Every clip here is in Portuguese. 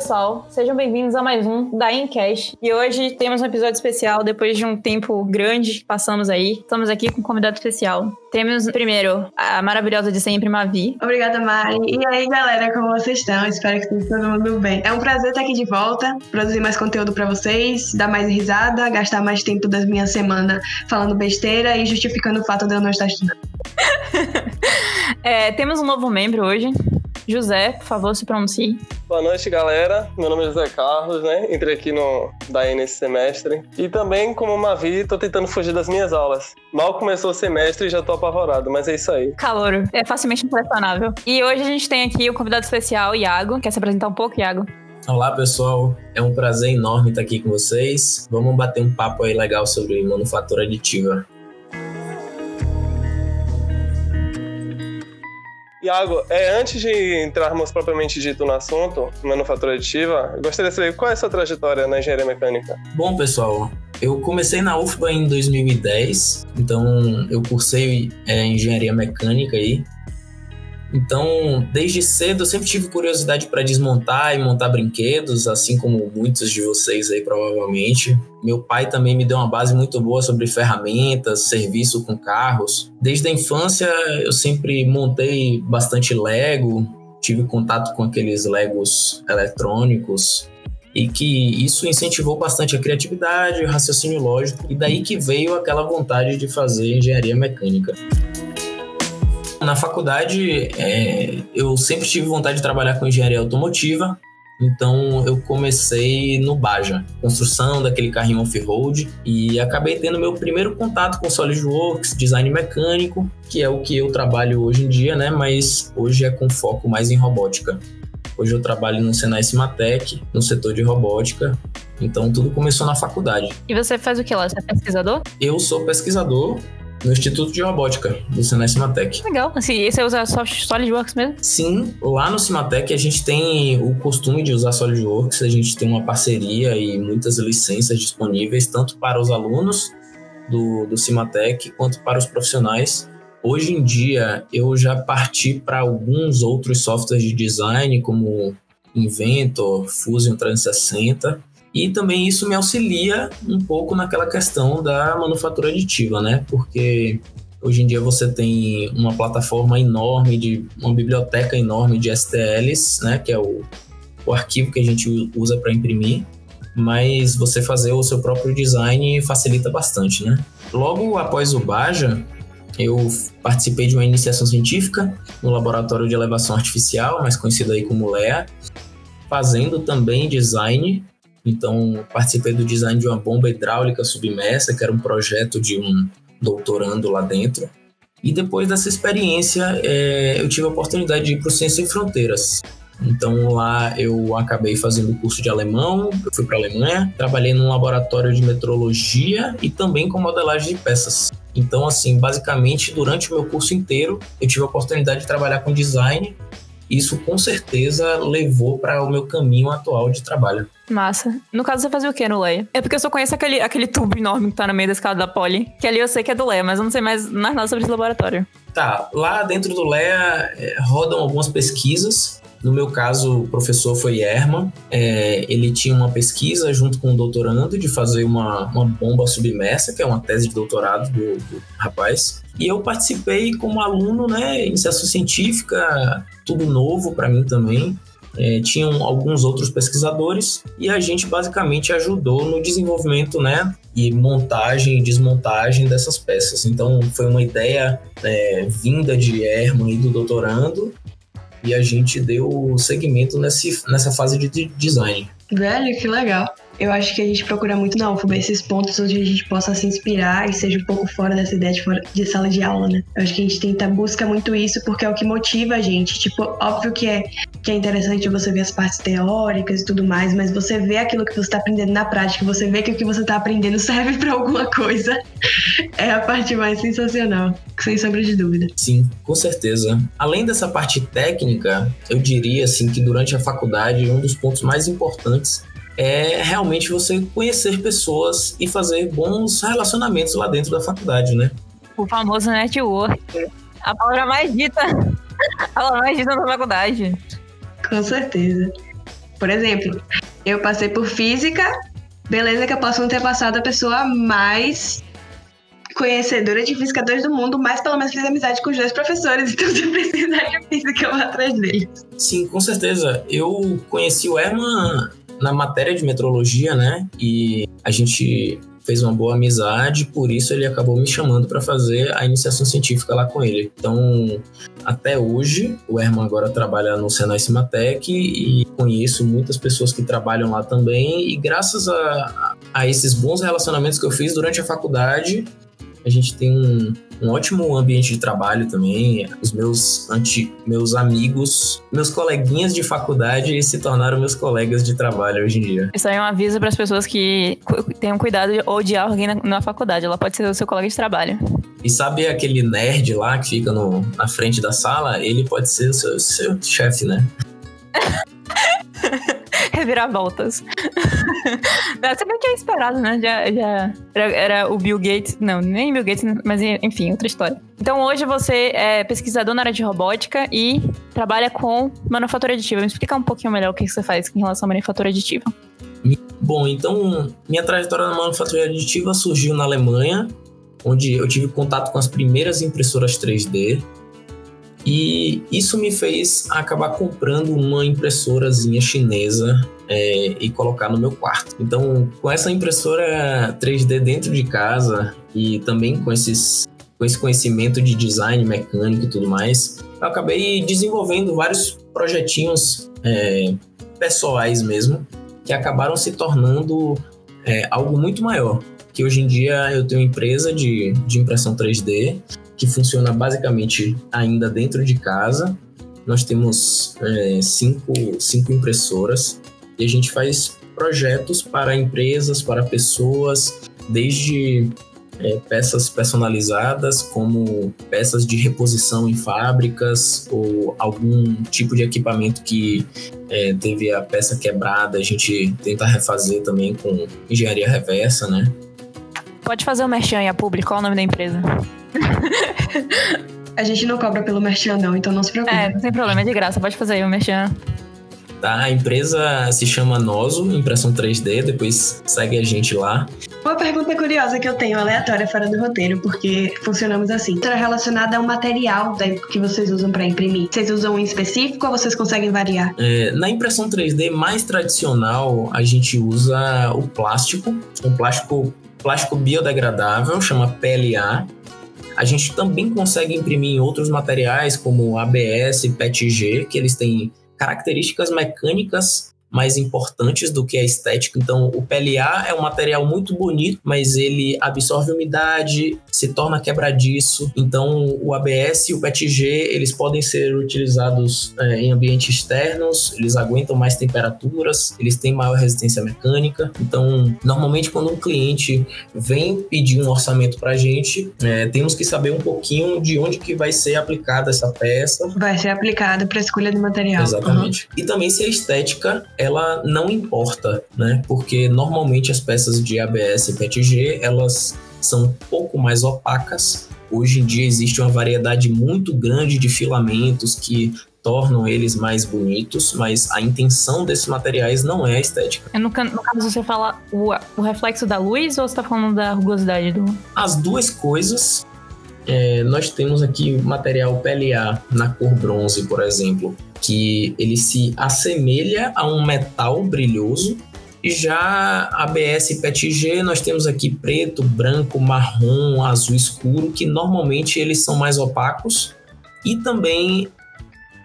Pessoal. Sejam bem-vindos a mais um da Encast. E hoje temos um episódio especial depois de um tempo grande que passamos aí. Estamos aqui com um convidado especial. Temos primeiro a maravilhosa de sempre, Mavi. Obrigada, Mari. E aí, galera, como vocês estão? Espero que esteja todo mundo bem. É um prazer estar aqui de volta, produzir mais conteúdo para vocês, dar mais risada, gastar mais tempo das minhas semanas falando besteira e justificando o fato de eu não estar estudando. é, temos um novo membro hoje. José, por favor, se pronuncie. Boa noite, galera. Meu nome é José Carlos, né? Entrei aqui no DAE nesse semestre. E também, como Mavi, tô tentando fugir das minhas aulas. Mal começou o semestre e já tô apavorado, mas é isso aí. Calor. É facilmente impressionável. E hoje a gente tem aqui o convidado especial, Iago. Quer se apresentar um pouco, Iago? Olá, pessoal. É um prazer enorme estar aqui com vocês. Vamos bater um papo aí legal sobre manufatura aditiva. Iago, é, antes de entrarmos propriamente dito no assunto, manufatura aditiva, gostaria de saber qual é a sua trajetória na engenharia mecânica? Bom, pessoal, eu comecei na UFBA em 2010, então eu cursei é, engenharia mecânica aí. Então, desde cedo eu sempre tive curiosidade para desmontar e montar brinquedos, assim como muitos de vocês aí provavelmente. Meu pai também me deu uma base muito boa sobre ferramentas, serviço com carros. Desde a infância eu sempre montei bastante Lego, tive contato com aqueles Legos eletrônicos e que isso incentivou bastante a criatividade, o raciocínio lógico e daí que veio aquela vontade de fazer engenharia mecânica. Na faculdade, é, eu sempre tive vontade de trabalhar com engenharia automotiva, então eu comecei no Baja, construção daquele carrinho off-road e acabei tendo meu primeiro contato com SolidWorks, design mecânico, que é o que eu trabalho hoje em dia, né? Mas hoje é com foco mais em robótica. Hoje eu trabalho no Senai Cimatec, no setor de robótica. Então tudo começou na faculdade. E você faz o que lá? Você é pesquisador? Eu sou pesquisador, no Instituto de Robótica do Senai Cimatec. Legal. Assim, e você usa só SolidWorks mesmo? Sim, lá no Cimatec a gente tem o costume de usar SolidWorks, a gente tem uma parceria e muitas licenças disponíveis, tanto para os alunos do, do Cimatec quanto para os profissionais. Hoje em dia eu já parti para alguns outros softwares de design, como Inventor, Fusion 360, e também isso me auxilia um pouco naquela questão da manufatura aditiva, né? Porque hoje em dia você tem uma plataforma enorme, de uma biblioteca enorme de STLs, né? Que é o, o arquivo que a gente usa para imprimir. Mas você fazer o seu próprio design facilita bastante, né? Logo após o Baja, eu participei de uma iniciação científica no Laboratório de Elevação Artificial, mais conhecido aí como LEA, fazendo também design então, participei do design de uma bomba hidráulica submersa, que era um projeto de um doutorando lá dentro. E depois dessa experiência, é, eu tive a oportunidade de ir para o Ciência Sem Fronteiras. Então lá eu acabei fazendo o curso de alemão, eu fui para a Alemanha, trabalhei num laboratório de metrologia e também com modelagem de peças. Então, assim, basicamente, durante o meu curso inteiro, eu tive a oportunidade de trabalhar com design isso com certeza levou para o meu caminho atual de trabalho. Massa. No caso, você fazia o que no Leia? É porque eu só conheço aquele, aquele tubo enorme que tá no meio da escada da Poli, que ali eu sei que é do Leia, mas eu não sei mais nada sobre esse laboratório. Tá, lá dentro do Leia é, rodam algumas pesquisas. No meu caso, o professor foi Herman. É, ele tinha uma pesquisa junto com um doutorando de fazer uma, uma bomba submersa, que é uma tese de doutorado do, do rapaz. E eu participei como aluno, né, iniciação científica, tudo novo para mim também. É, tinham alguns outros pesquisadores e a gente basicamente ajudou no desenvolvimento, né, e montagem e desmontagem dessas peças. Então foi uma ideia é, vinda de Herman e do doutorando e a gente deu seguimento nesse, nessa fase de design. Velho, que legal. Eu acho que a gente procura muito na UFBA esses pontos onde a gente possa se inspirar e seja um pouco fora dessa ideia de, fora, de sala de aula, né? Eu acho que a gente tenta, busca muito isso porque é o que motiva a gente. Tipo, óbvio que é, que é interessante você ver as partes teóricas e tudo mais, mas você vê aquilo que você está aprendendo na prática, você vê que o que você está aprendendo serve para alguma coisa. É a parte mais sensacional, sem sombra de dúvida. Sim, com certeza. Além dessa parte técnica, eu diria assim que durante a faculdade um dos pontos mais importantes é realmente você conhecer pessoas e fazer bons relacionamentos lá dentro da faculdade, né? O famoso network. A palavra mais dita. A palavra mais dita na faculdade. Com certeza. Por exemplo, eu passei por física, beleza que eu posso não ter passado a pessoa mais conhecedora de física 2 do mundo, mas pelo menos fiz amizade com os dois professores, então se precisar de física, eu vou atrás deles. Sim, com certeza. Eu conheci o Herman na matéria de metrologia, né? E a gente fez uma boa amizade, por isso ele acabou me chamando para fazer a iniciação científica lá com ele. Então, até hoje, o Herman agora trabalha no Senai Cimatec e conheço muitas pessoas que trabalham lá também. E graças a, a esses bons relacionamentos que eu fiz durante a faculdade, a gente tem um, um ótimo ambiente de trabalho também. Os meus, anti, meus amigos, meus coleguinhas de faculdade se tornaram meus colegas de trabalho hoje em dia. Isso aí é um aviso para as pessoas que tenham cuidado de odiar alguém na, na, faculdade. Ela pode ser o seu colega de trabalho. E sabe aquele nerd lá que fica no, na frente da sala? Ele pode ser o seu, seu chefe, né? reviravoltas. Você bem que é esperado, né? Já, já era, era, o Bill Gates. Não, nem Bill Gates, mas enfim, outra história. Então hoje você é pesquisador na área de robótica e trabalha com manufatura aditiva. Me explica um pouquinho melhor o que você faz em relação à manufatura aditiva. Bom, então minha trajetória na manufatura aditiva surgiu na Alemanha, onde eu tive contato com as primeiras impressoras 3D e isso me fez acabar comprando uma impressorazinha chinesa é, e colocar no meu quarto. Então, com essa impressora 3D dentro de casa e também com, esses, com esse conhecimento de design mecânico e tudo mais, eu acabei desenvolvendo vários projetinhos é, pessoais mesmo, que acabaram se tornando é, algo muito maior. Que hoje em dia eu tenho uma empresa de, de impressão 3D que funciona basicamente ainda dentro de casa. Nós temos é, cinco, cinco impressoras e a gente faz projetos para empresas, para pessoas, desde é, peças personalizadas, como peças de reposição em fábricas ou algum tipo de equipamento que é, teve a peça quebrada, a gente tenta refazer também com engenharia reversa, né? Pode fazer o merchan aí a público, qual é o nome da empresa? A gente não cobra pelo merchan, não, então não se preocupe. É, não tem problema, é de graça, pode fazer aí o merchan. Tá, a empresa se chama Nozo, impressão 3D, depois segue a gente lá. Uma pergunta curiosa que eu tenho, aleatória, fora do roteiro, porque funcionamos assim. Está relacionada ao material que vocês usam para imprimir. Vocês usam um específico ou vocês conseguem variar? É, na impressão 3D mais tradicional, a gente usa o plástico, um plástico, plástico biodegradável, chama PLA. A gente também consegue imprimir em outros materiais, como ABS, PETG, que eles têm características mecânicas mais importantes do que a estética. Então, o PLA é um material muito bonito, mas ele absorve umidade, se torna quebradiço. Então, o ABS e o PETG, eles podem ser utilizados é, em ambientes externos, eles aguentam mais temperaturas, eles têm maior resistência mecânica. Então, normalmente, quando um cliente vem pedir um orçamento para a gente, é, temos que saber um pouquinho de onde que vai ser aplicada essa peça. Vai ser aplicada para escolha do material. Exatamente. Uhum. E também se a estética ela não importa, né? Porque normalmente as peças de ABS e PETG, elas são um pouco mais opacas. Hoje em dia existe uma variedade muito grande de filamentos que tornam eles mais bonitos, mas a intenção desses materiais não é a estética. No, no caso, você fala o, o reflexo da luz ou você está falando da rugosidade do. As duas coisas. É, nós temos aqui material PLA na cor bronze, por exemplo, que ele se assemelha a um metal brilhoso. E já ABS PETG, nós temos aqui preto, branco, marrom, azul escuro, que normalmente eles são mais opacos. E também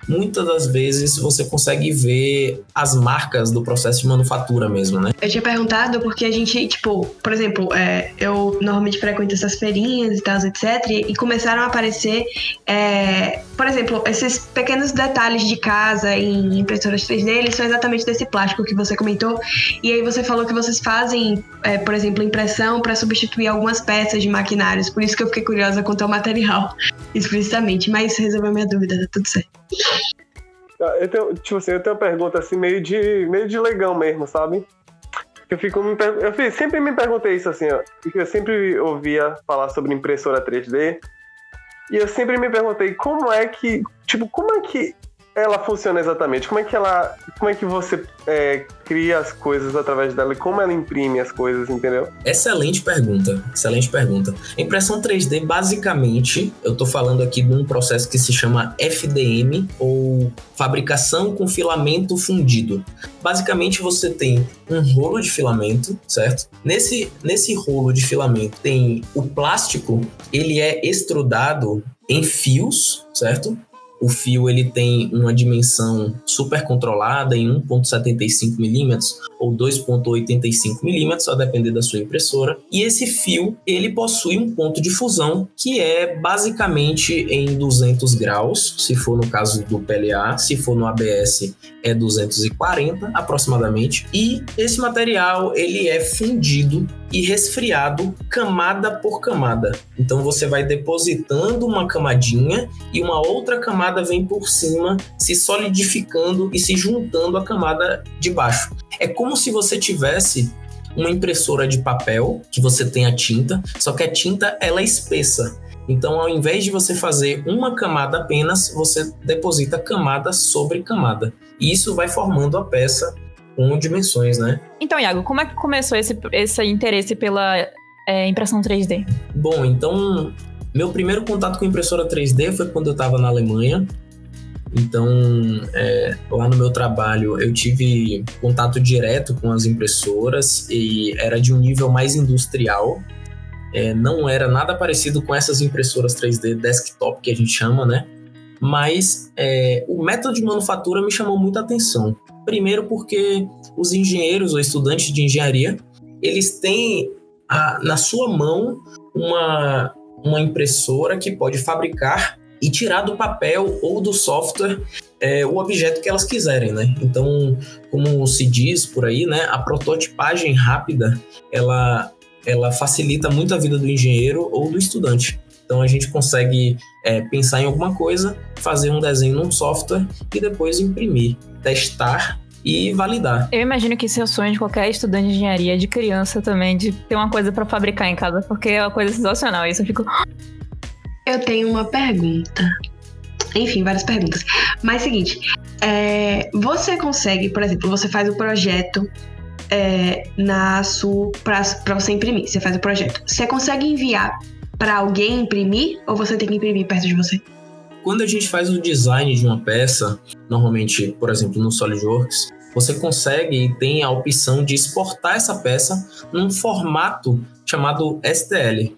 muitas das vezes você consegue ver as marcas do processo de manufatura mesmo, né? Eu tinha perguntado porque a gente, tipo, por exemplo, é, eu normalmente frequento essas feirinhas e tal, etc. E começaram a aparecer, é, por exemplo, esses pequenos detalhes de casa em impressoras 3D, eles são exatamente desse plástico que você comentou. E aí você falou que vocês fazem, é, por exemplo, impressão para substituir algumas peças de maquinários. Por isso que eu fiquei curiosa quanto ao material, explicitamente. Mas resolveu minha dúvida, tá tudo certo. Ah, eu tenho, tipo assim, eu tenho uma pergunta assim, meio de, meio de legão mesmo, sabe? Eu, fico eu sempre me perguntei isso assim, ó, porque eu sempre ouvia falar sobre impressora 3D, e eu sempre me perguntei como é que, tipo, como é que ela funciona exatamente? Como é que ela. Como é que você é, cria as coisas através dela e como ela imprime as coisas, entendeu? Excelente pergunta. Excelente pergunta. Impressão 3D, basicamente, eu estou falando aqui de um processo que se chama FDM ou fabricação com filamento fundido. Basicamente, você tem um rolo de filamento, certo? Nesse, nesse rolo de filamento tem o plástico, ele é extrudado em fios, certo? O fio ele tem uma dimensão super controlada em 1.75 milímetros ou 2.85 milímetros, a depender da sua impressora. E esse fio ele possui um ponto de fusão que é basicamente em 200 graus, se for no caso do PLA, se for no ABS é 240 aproximadamente. E esse material ele é fundido e resfriado camada por camada. Então você vai depositando uma camadinha e uma outra camada vem por cima, se solidificando e se juntando à camada de baixo. É como se você tivesse uma impressora de papel, que você tem a tinta, só que a tinta ela é espessa. Então, ao invés de você fazer uma camada apenas, você deposita camada sobre camada. E isso vai formando a peça com dimensões, né? Então, Iago, como é que começou esse, esse interesse pela é, impressão 3D? Bom, então, meu primeiro contato com impressora 3D foi quando eu estava na Alemanha. Então, é, lá no meu trabalho, eu tive contato direto com as impressoras e era de um nível mais industrial. É, não era nada parecido com essas impressoras 3D desktop que a gente chama, né? Mas é, o método de manufatura me chamou muita atenção. Primeiro porque os engenheiros ou estudantes de engenharia, eles têm a, na sua mão uma, uma impressora que pode fabricar e tirar do papel ou do software é, o objeto que elas quiserem, né? Então, como se diz por aí, né, a prototipagem rápida, ela, ela facilita muito a vida do engenheiro ou do estudante. Então, a gente consegue é, pensar em alguma coisa, fazer um desenho num software e depois imprimir, testar e validar. Eu imagino que esse é o sonho de qualquer estudante de engenharia, de criança também, de ter uma coisa para fabricar em casa, porque é uma coisa sensacional. Isso eu fico. Eu tenho uma pergunta. Enfim, várias perguntas. Mas seguinte, é, você consegue, por exemplo, você faz o projeto é, na sua para você imprimir. Você faz o projeto. Você consegue enviar para alguém imprimir ou você tem que imprimir perto de você? Quando a gente faz o design de uma peça, normalmente, por exemplo, no SolidWorks, você consegue e tem a opção de exportar essa peça num formato chamado STL,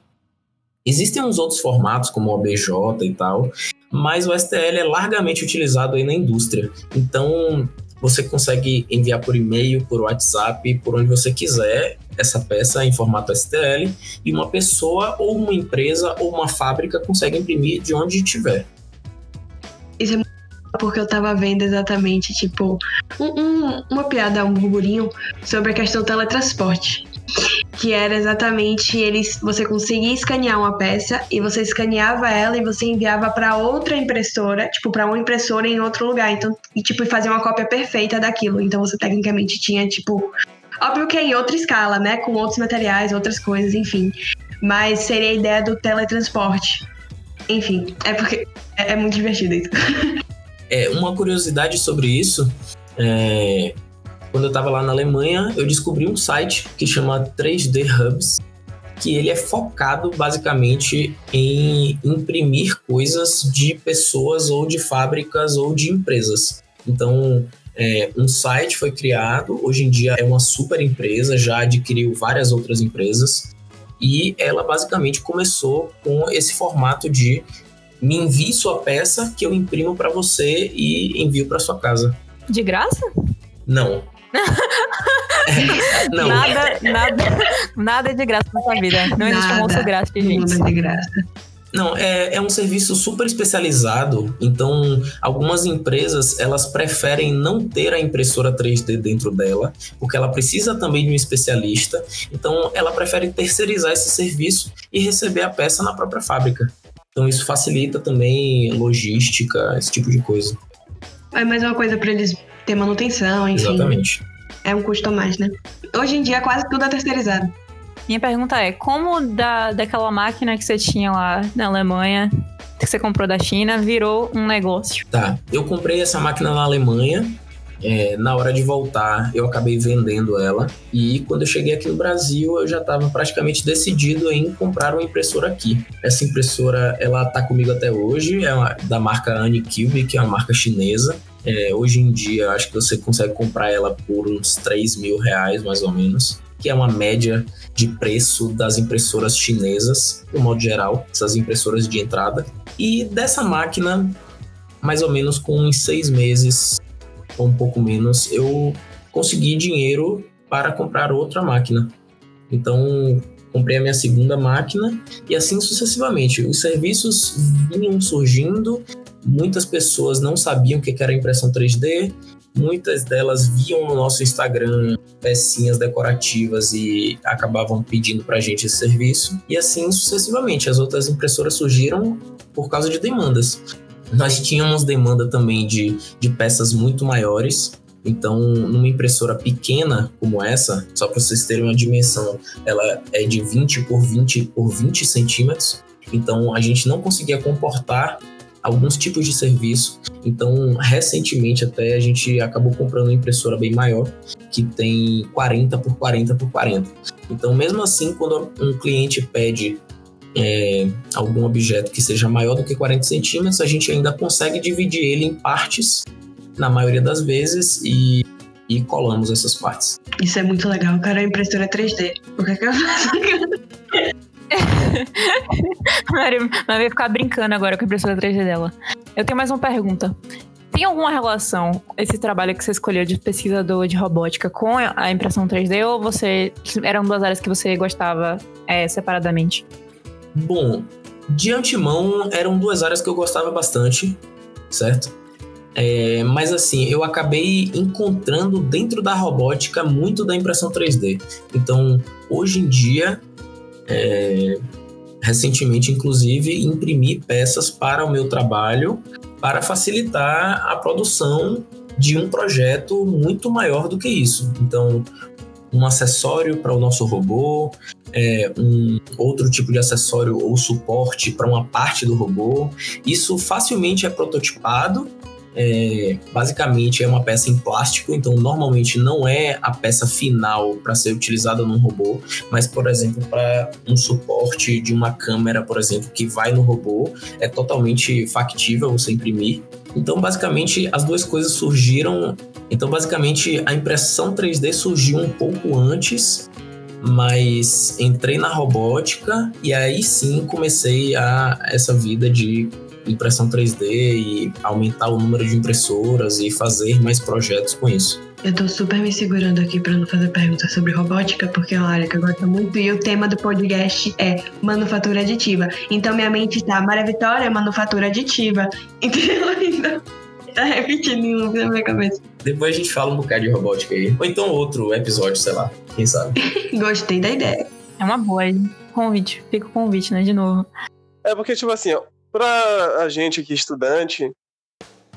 Existem uns outros formatos, como o OBJ e tal, mas o STL é largamente utilizado aí na indústria. Então, você consegue enviar por e-mail, por WhatsApp, por onde você quiser essa peça em formato STL e uma pessoa ou uma empresa ou uma fábrica consegue imprimir de onde tiver. Isso é porque eu tava vendo exatamente, tipo, um, um, uma piada, um burburinho sobre a questão do teletransporte que era exatamente eles você conseguia escanear uma peça e você escaneava ela e você enviava para outra impressora, tipo para uma impressora em outro lugar, então e tipo fazer uma cópia perfeita daquilo. Então você tecnicamente tinha tipo óbvio que é em outra escala, né, com outros materiais, outras coisas, enfim. Mas seria a ideia do teletransporte. Enfim, é porque é, é muito divertido isso. É, uma curiosidade sobre isso é, quando eu estava lá na Alemanha, eu descobri um site que chama 3D Hubs, que ele é focado basicamente em imprimir coisas de pessoas ou de fábricas ou de empresas. Então, é, um site foi criado, hoje em dia é uma super empresa, já adquiriu várias outras empresas, e ela basicamente começou com esse formato de me envie sua peça que eu imprimo para você e envio para sua casa. De graça? Não, não. Nada, nada, nada é de graça na sua vida. Não existe almoço grátis, gente. Nada de graça. Não, é, é um serviço super especializado, então algumas empresas elas preferem não ter a impressora 3D dentro dela, porque ela precisa também de um especialista, então ela prefere terceirizar esse serviço e receber a peça na própria fábrica. Então isso facilita também logística, esse tipo de coisa. É mais uma coisa para eles ter manutenção, enfim. Exatamente. É um custo a mais, né? Hoje em dia quase tudo é terceirizado. Minha pergunta é, como da, daquela máquina que você tinha lá na Alemanha, que você comprou da China virou um negócio. Tá, eu comprei essa máquina na Alemanha. É, na hora de voltar, eu acabei vendendo ela. E quando eu cheguei aqui no Brasil, eu já estava praticamente decidido em comprar uma impressora aqui. Essa impressora, ela tá comigo até hoje, é uma, da marca Anycube, que é uma marca chinesa. É, hoje em dia, acho que você consegue comprar ela por uns 3 mil reais, mais ou menos que é uma média de preço das impressoras chinesas, no modo geral, essas impressoras de entrada. E dessa máquina, mais ou menos com uns seis meses, ou um pouco menos, eu consegui dinheiro para comprar outra máquina. Então, comprei a minha segunda máquina e assim sucessivamente. Os serviços vinham surgindo, muitas pessoas não sabiam o que era impressão 3D, muitas delas viam no nosso Instagram pecinhas decorativas e acabavam pedindo para a gente esse serviço. E assim sucessivamente. As outras impressoras surgiram por causa de demandas. Nós tínhamos demanda também de, de peças muito maiores. Então, numa impressora pequena como essa, só para vocês terem uma dimensão, ela é de 20 por 20 por 20 centímetros. Então, a gente não conseguia comportar alguns tipos de serviço. Então, recentemente até a gente acabou comprando uma impressora bem maior, que tem 40 por 40 por 40. Então, mesmo assim, quando um cliente pede é, algum objeto que seja maior do que 40 centímetros, a gente ainda consegue dividir ele em partes, na maioria das vezes, e, e colamos essas partes. Isso é muito legal, cara. A impressora 3D. O que é que eu faço? Mari vai ficar brincando agora com a impressora 3D dela. Eu tenho mais uma pergunta. Tem alguma relação esse trabalho que você escolheu de pesquisador de robótica com a impressão 3D ou você eram duas áreas que você gostava é, separadamente? Bom, de antemão eram duas áreas que eu gostava bastante, certo? É, mas assim, eu acabei encontrando dentro da robótica muito da impressão 3D. Então, hoje em dia, é, recentemente, inclusive, imprimi peças para o meu trabalho para facilitar a produção de um projeto muito maior do que isso. Então, um acessório para o nosso robô, é, um outro tipo de acessório ou suporte para uma parte do robô. Isso facilmente é prototipado é, basicamente é uma peça em plástico, então normalmente não é a peça final para ser utilizada num robô, mas por exemplo para um suporte de uma câmera, por exemplo, que vai no robô, é totalmente factível você imprimir. Então basicamente as duas coisas surgiram. Então basicamente a impressão 3D surgiu um pouco antes mas entrei na robótica e aí sim comecei a essa vida de impressão 3D e aumentar o número de impressoras e fazer mais projetos com isso. Eu tô super me segurando aqui para não fazer perguntas sobre robótica, porque é uma área que eu gosto muito e o tema do podcast é manufatura aditiva. Então minha mente tá, Maria Vitória, manufatura aditiva. Então ainda tá repetindo na minha cabeça. Depois a gente fala um bocado de robótica aí. Ou então outro episódio, sei lá, quem sabe. Gostei da ideia. É uma boa, convite. Fica o convite, né, de novo. É porque, tipo assim, ó, para a gente aqui, estudante,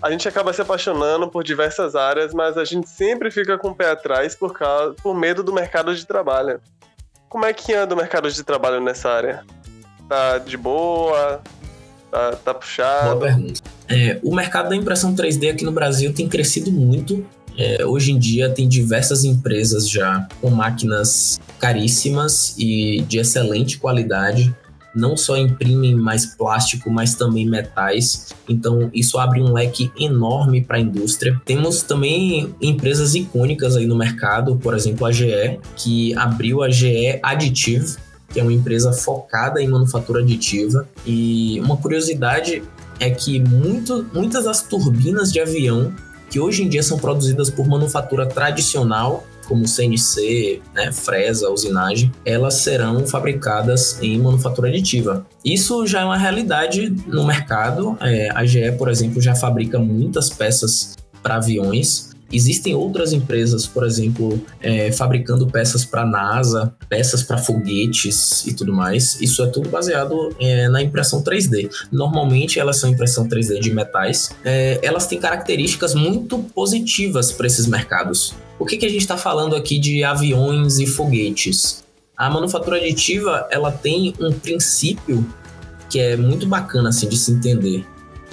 a gente acaba se apaixonando por diversas áreas, mas a gente sempre fica com o pé atrás por, causa, por medo do mercado de trabalho. Como é que anda o mercado de trabalho nessa área? Tá de boa? Tá, tá puxado? Boa pergunta. É, o mercado da impressão 3D aqui no Brasil tem crescido muito. É, hoje em dia tem diversas empresas já com máquinas caríssimas e de excelente qualidade não só imprimem mais plástico, mas também metais. Então, isso abre um leque enorme para a indústria. Temos também empresas icônicas aí no mercado, por exemplo, a GE, que abriu a GE Additive, que é uma empresa focada em manufatura aditiva. E uma curiosidade é que muito, muitas das turbinas de avião que hoje em dia são produzidas por manufatura tradicional como CNC, né, fresa, usinagem, elas serão fabricadas em manufatura aditiva. Isso já é uma realidade no mercado. É, a GE, por exemplo, já fabrica muitas peças para aviões. Existem outras empresas, por exemplo, é, fabricando peças para NASA, peças para foguetes e tudo mais. Isso é tudo baseado é, na impressão 3D. Normalmente elas são impressão 3D de metais. É, elas têm características muito positivas para esses mercados. O que, que a gente está falando aqui de aviões e foguetes? A manufatura aditiva ela tem um princípio que é muito bacana assim de se entender.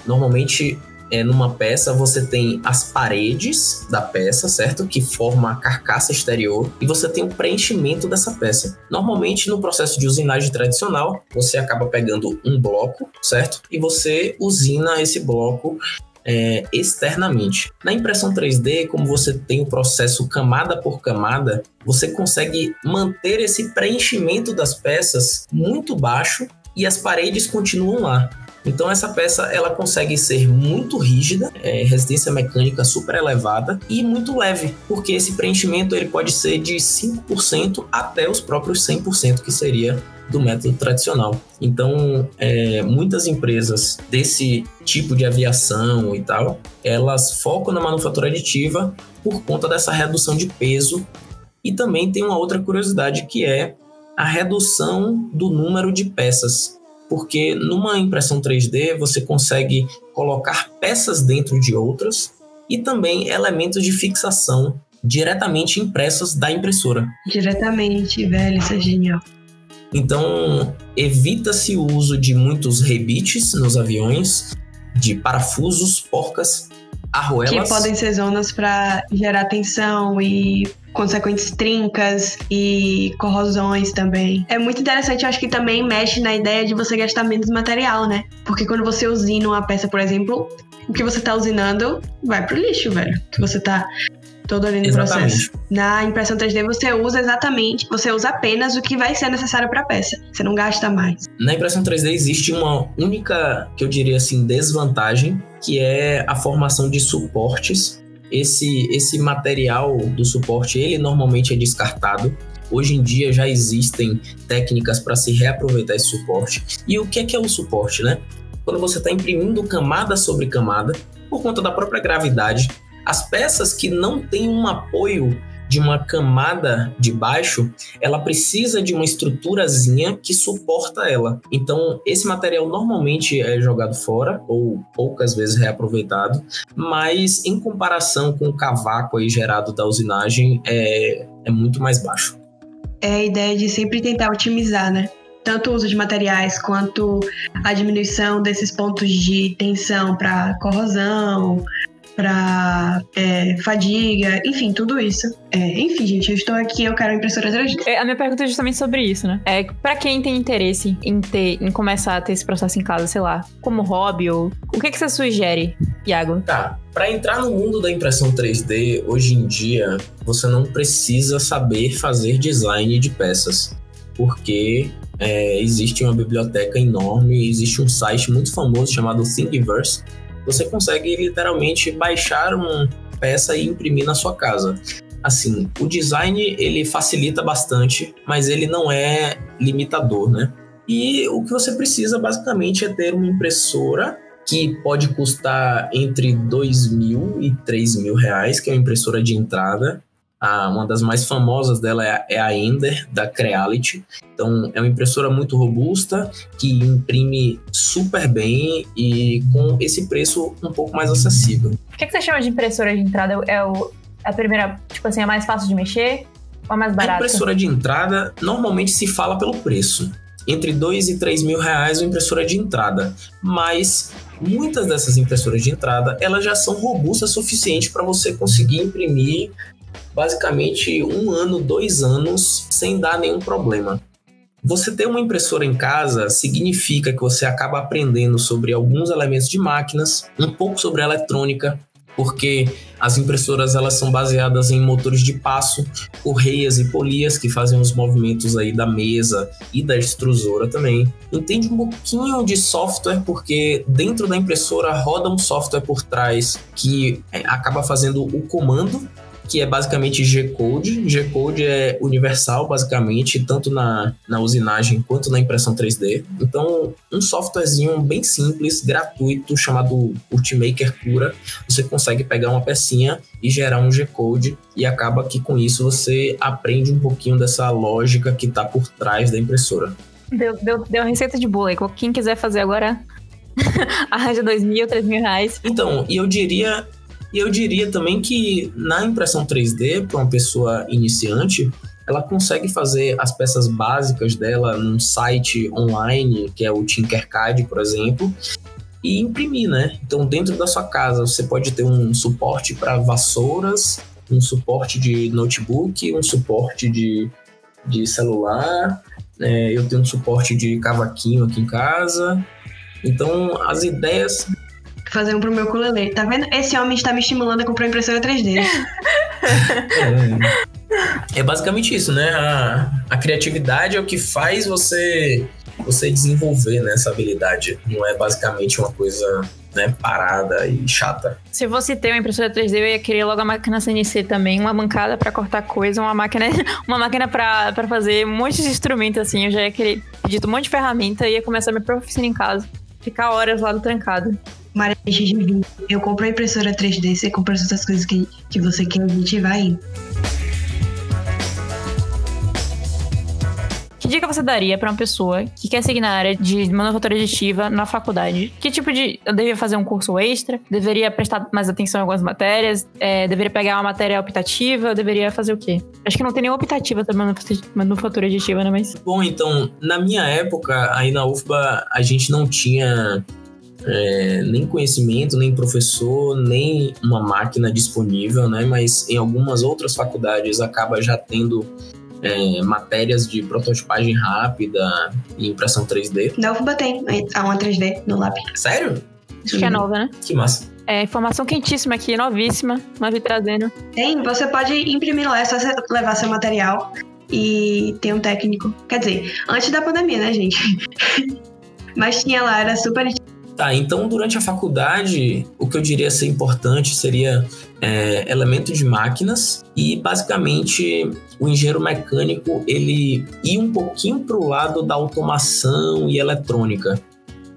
Normalmente é, numa peça você tem as paredes da peça, certo? Que forma a carcaça exterior e você tem o preenchimento dessa peça. Normalmente no processo de usinagem tradicional, você acaba pegando um bloco, certo? E você usina esse bloco é, externamente. Na impressão 3D, como você tem o processo camada por camada, você consegue manter esse preenchimento das peças muito baixo e as paredes continuam lá. Então essa peça ela consegue ser muito rígida, é, resistência mecânica super elevada e muito leve, porque esse preenchimento ele pode ser de 5% até os próprios 100% que seria do método tradicional. Então, é, muitas empresas desse tipo de aviação e tal, elas focam na manufatura aditiva por conta dessa redução de peso e também tem uma outra curiosidade que é a redução do número de peças porque numa impressão 3D você consegue colocar peças dentro de outras e também elementos de fixação diretamente impressos da impressora. Diretamente, velho, isso é genial. Então, evita-se o uso de muitos rebites nos aviões, de parafusos, porcas, arruelas. Que podem ser zonas para gerar tensão e consequentes trincas e corrosões também. É muito interessante, eu acho que também mexe na ideia de você gastar menos material, né? Porque quando você usina uma peça, por exemplo, o que você tá usinando vai pro lixo, velho. O que você tá todo ali no exatamente. processo. Na impressão 3D você usa exatamente, você usa apenas o que vai ser necessário para a peça. Você não gasta mais. Na impressão 3D existe uma única, que eu diria assim, desvantagem, que é a formação de suportes esse, esse material do suporte, ele normalmente é descartado. Hoje em dia já existem técnicas para se reaproveitar esse suporte. E o que é, que é o suporte, né? Quando você está imprimindo camada sobre camada, por conta da própria gravidade, as peças que não têm um apoio de uma camada de baixo, ela precisa de uma estruturazinha que suporta ela. Então, esse material normalmente é jogado fora ou poucas vezes reaproveitado, mas em comparação com o cavaco aí gerado da usinagem, é, é muito mais baixo. É a ideia de sempre tentar otimizar, né? tanto o uso de materiais quanto a diminuição desses pontos de tensão para corrosão, para é, fadiga, enfim, tudo isso. É, enfim, gente, eu estou aqui, eu quero impressora 3D. É, a minha pergunta é justamente sobre isso, né? É, para quem tem interesse em ter, em começar a ter esse processo em casa, sei lá, como hobby ou o que que você sugere, Iago? Tá. Para entrar no mundo da impressão 3D, hoje em dia, você não precisa saber fazer design de peças, porque é, existe uma biblioteca enorme, existe um site muito famoso chamado Thingiverse, você consegue literalmente baixar uma peça e imprimir na sua casa. Assim, o design ele facilita bastante, mas ele não é limitador, né? E o que você precisa basicamente é ter uma impressora que pode custar entre dois mil e três mil reais, que é uma impressora de entrada, a, uma das mais famosas dela é a, é a Ender, da Creality. Então, é uma impressora muito robusta, que imprime super bem e com esse preço um pouco mais acessível. O que, que você chama de impressora de entrada? É o, a primeira, tipo assim, é mais fácil de mexer ou é mais barata? A impressora de entrada, normalmente se fala pelo preço. Entre 2 e 3 mil reais uma impressora de entrada. Mas muitas dessas impressoras de entrada, elas já são robustas o suficiente para você conseguir imprimir basicamente um ano, dois anos sem dar nenhum problema. Você ter uma impressora em casa significa que você acaba aprendendo sobre alguns elementos de máquinas, um pouco sobre eletrônica, porque as impressoras elas são baseadas em motores de passo, correias e polias que fazem os movimentos aí da mesa e da extrusora também. Entende um pouquinho de software porque dentro da impressora roda um software por trás que é, acaba fazendo o comando que é basicamente G-Code. G-Code é universal, basicamente, tanto na, na usinagem quanto na impressão 3D. Então, um softwarezinho bem simples, gratuito, chamado Ultimaker Cura, você consegue pegar uma pecinha e gerar um G-Code e acaba que com isso você aprende um pouquinho dessa lógica que está por trás da impressora. Deu, deu, deu uma receita de bolo aí. Quem quiser fazer agora, arranja dois mil, três mil reais. Então, e eu diria e eu diria também que na impressão 3D, para uma pessoa iniciante, ela consegue fazer as peças básicas dela num site online, que é o Tinkercad, por exemplo, e imprimir, né? Então, dentro da sua casa, você pode ter um suporte para vassouras, um suporte de notebook, um suporte de, de celular. É, eu tenho um suporte de cavaquinho aqui em casa. Então, as ideias. Fazer um pro meu ukulele. Tá vendo? Esse homem está me estimulando a comprar impressora 3D. é, é basicamente isso, né? A, a criatividade é o que faz você você desenvolver né, essa habilidade. Não é basicamente uma coisa né, parada e chata. Se fosse ter uma impressora 3D, eu ia querer logo a máquina CNC também, uma bancada para cortar coisa, uma máquina, uma máquina para fazer um monte de instrumentos assim. Eu já ia querer pedir um monte de ferramenta e ia começar minha própria oficina em casa. Ficar horas lá do trancado. Maria, eu compro a impressora 3D, você compra as outras coisas que, que você quer, a gente vai indo. Que dica você daria para uma pessoa que quer seguir na área de manufatura aditiva na faculdade? Que tipo de. Eu deveria fazer um curso extra? Deveria prestar mais atenção em algumas matérias? É, deveria pegar uma matéria optativa? Eu deveria fazer o quê? Acho que não tem nenhuma optativa para manufatura aditiva, né? Mas... Bom, então, na minha época, aí na UFBA, a gente não tinha é, nem conhecimento, nem professor, nem uma máquina disponível, né? Mas em algumas outras faculdades acaba já tendo é, matérias de prototipagem rápida e impressão 3D. Na UFBA tem a uma 3D no lab. Sério? Acho que é nova, né? Que massa. É, informação quentíssima aqui, novíssima, Mavi trazendo. Tem, você pode imprimir lá, é só você levar seu material e tem um técnico. Quer dizer, antes da pandemia, né, gente? Mas tinha lá, era super Tá, então durante a faculdade, o que eu diria ser importante seria é, elemento de máquinas e basicamente o engenheiro mecânico ele ir um pouquinho para o lado da automação e eletrônica.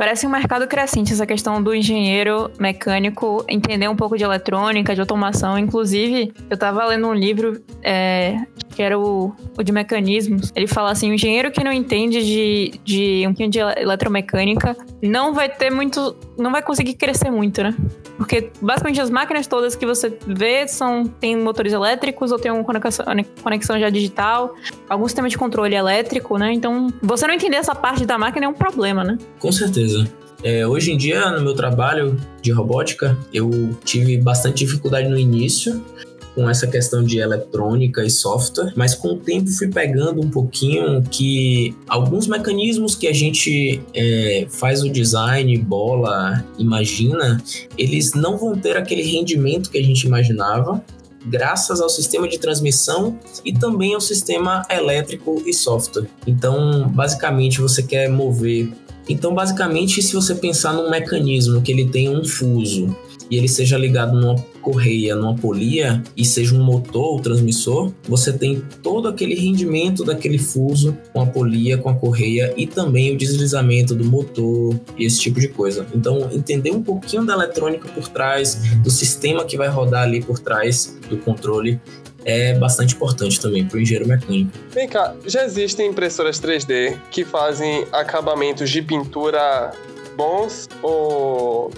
Parece um mercado crescente essa questão do engenheiro mecânico entender um pouco de eletrônica, de automação. Inclusive, eu estava lendo um livro é, que era o, o, de mecanismos. Ele fala assim: o engenheiro que não entende de, de um pouquinho de eletromecânica não vai ter muito. Não vai conseguir crescer muito, né? Porque basicamente as máquinas todas que você vê são tem motores elétricos ou tem uma conexão, conexão já digital, algum sistema de controle elétrico, né? Então, você não entender essa parte da máquina é um problema, né? Com certeza. É, hoje em dia, no meu trabalho de robótica, eu tive bastante dificuldade no início, com essa questão de eletrônica e software, mas com o tempo fui pegando um pouquinho que alguns mecanismos que a gente é, faz o design, bola, imagina, eles não vão ter aquele rendimento que a gente imaginava, graças ao sistema de transmissão e também ao sistema elétrico e software. Então, basicamente, você quer mover. Então, basicamente, se você pensar num mecanismo que ele tem um fuso e ele seja ligado numa correia, numa polia e seja um motor ou transmissor, você tem todo aquele rendimento daquele fuso com a polia, com a correia e também o deslizamento do motor e esse tipo de coisa. Então, entender um pouquinho da eletrônica por trás, do sistema que vai rodar ali por trás do controle é bastante importante também para o engenheiro mecânico. Vem cá, já existem impressoras 3D que fazem acabamentos de pintura bons ou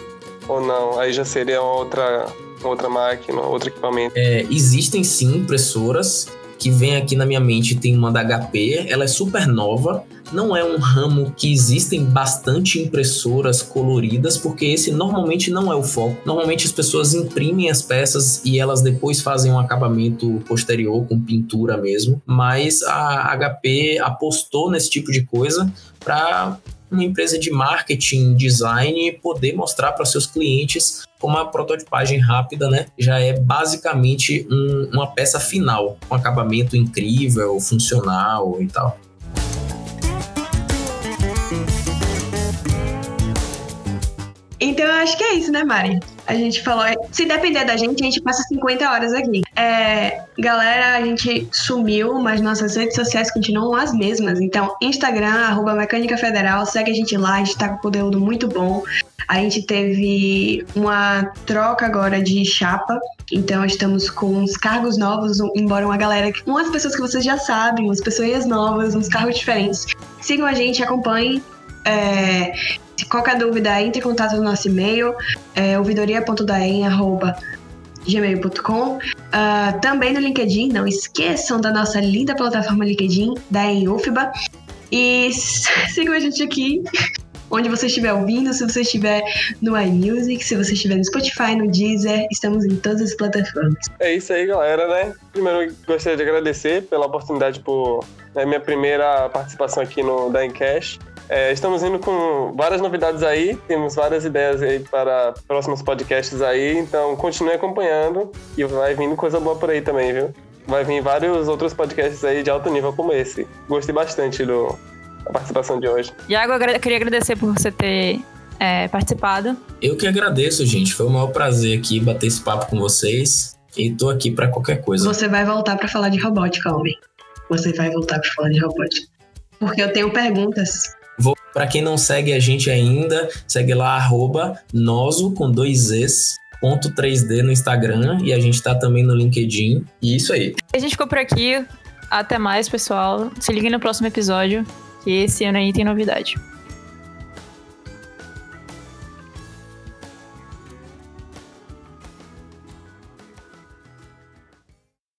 ou não? Aí já seria outra, outra máquina, outro equipamento. É, existem sim impressoras que vem aqui na minha mente tem uma da HP, ela é super nova, não é um ramo que existem bastante impressoras coloridas, porque esse normalmente não é o foco. Normalmente as pessoas imprimem as peças e elas depois fazem um acabamento posterior com pintura mesmo, mas a HP apostou nesse tipo de coisa para uma empresa de marketing, design, poder mostrar para seus clientes como a prototipagem rápida, né, já é basicamente um, uma peça final, com acabamento incrível, funcional e tal. Então eu acho que é isso, né, Mari? A gente falou, se depender da gente, a gente passa 50 horas aqui. É, galera, a gente sumiu, mas nossas redes sociais continuam as mesmas. Então, Instagram, arroba Mecânica Federal, segue a gente lá, a gente tá com conteúdo muito bom. A gente teve uma troca agora de chapa, então estamos com uns cargos novos, embora uma galera, umas pessoas que vocês já sabem, umas pessoas novas, uns cargos diferentes. Sigam a gente, acompanhem. É, qualquer dúvida, entre em contato no nosso e-mail, é. Uh, também no LinkedIn, não esqueçam da nossa linda plataforma LinkedIn, da Enufba. E sigam a gente aqui, onde você estiver ouvindo, se você estiver no iMusic, se você estiver no Spotify, no Deezer, estamos em todas as plataformas. É isso aí, galera, né? Primeiro, gostaria de agradecer pela oportunidade por né, minha primeira participação aqui no Da Encash. É, estamos indo com várias novidades aí, temos várias ideias aí para próximos podcasts aí, então continue acompanhando e vai vindo coisa boa por aí também, viu? Vai vir vários outros podcasts aí de alto nível como esse. Gostei bastante do, da participação de hoje. Iago, eu queria agradecer por você ter é, participado. Eu que agradeço, gente. Foi um maior prazer aqui bater esse papo com vocês. E tô aqui para qualquer coisa. Você vai voltar para falar de robótica, homem. Você vai voltar para falar de robótica. Porque eu tenho perguntas. Para quem não segue a gente ainda, segue lá arroba noso com dois es ponto 3D no Instagram e a gente tá também no LinkedIn. E isso aí. A gente ficou por aqui. Até mais, pessoal. Se liguem no próximo episódio, que esse ano aí tem novidade.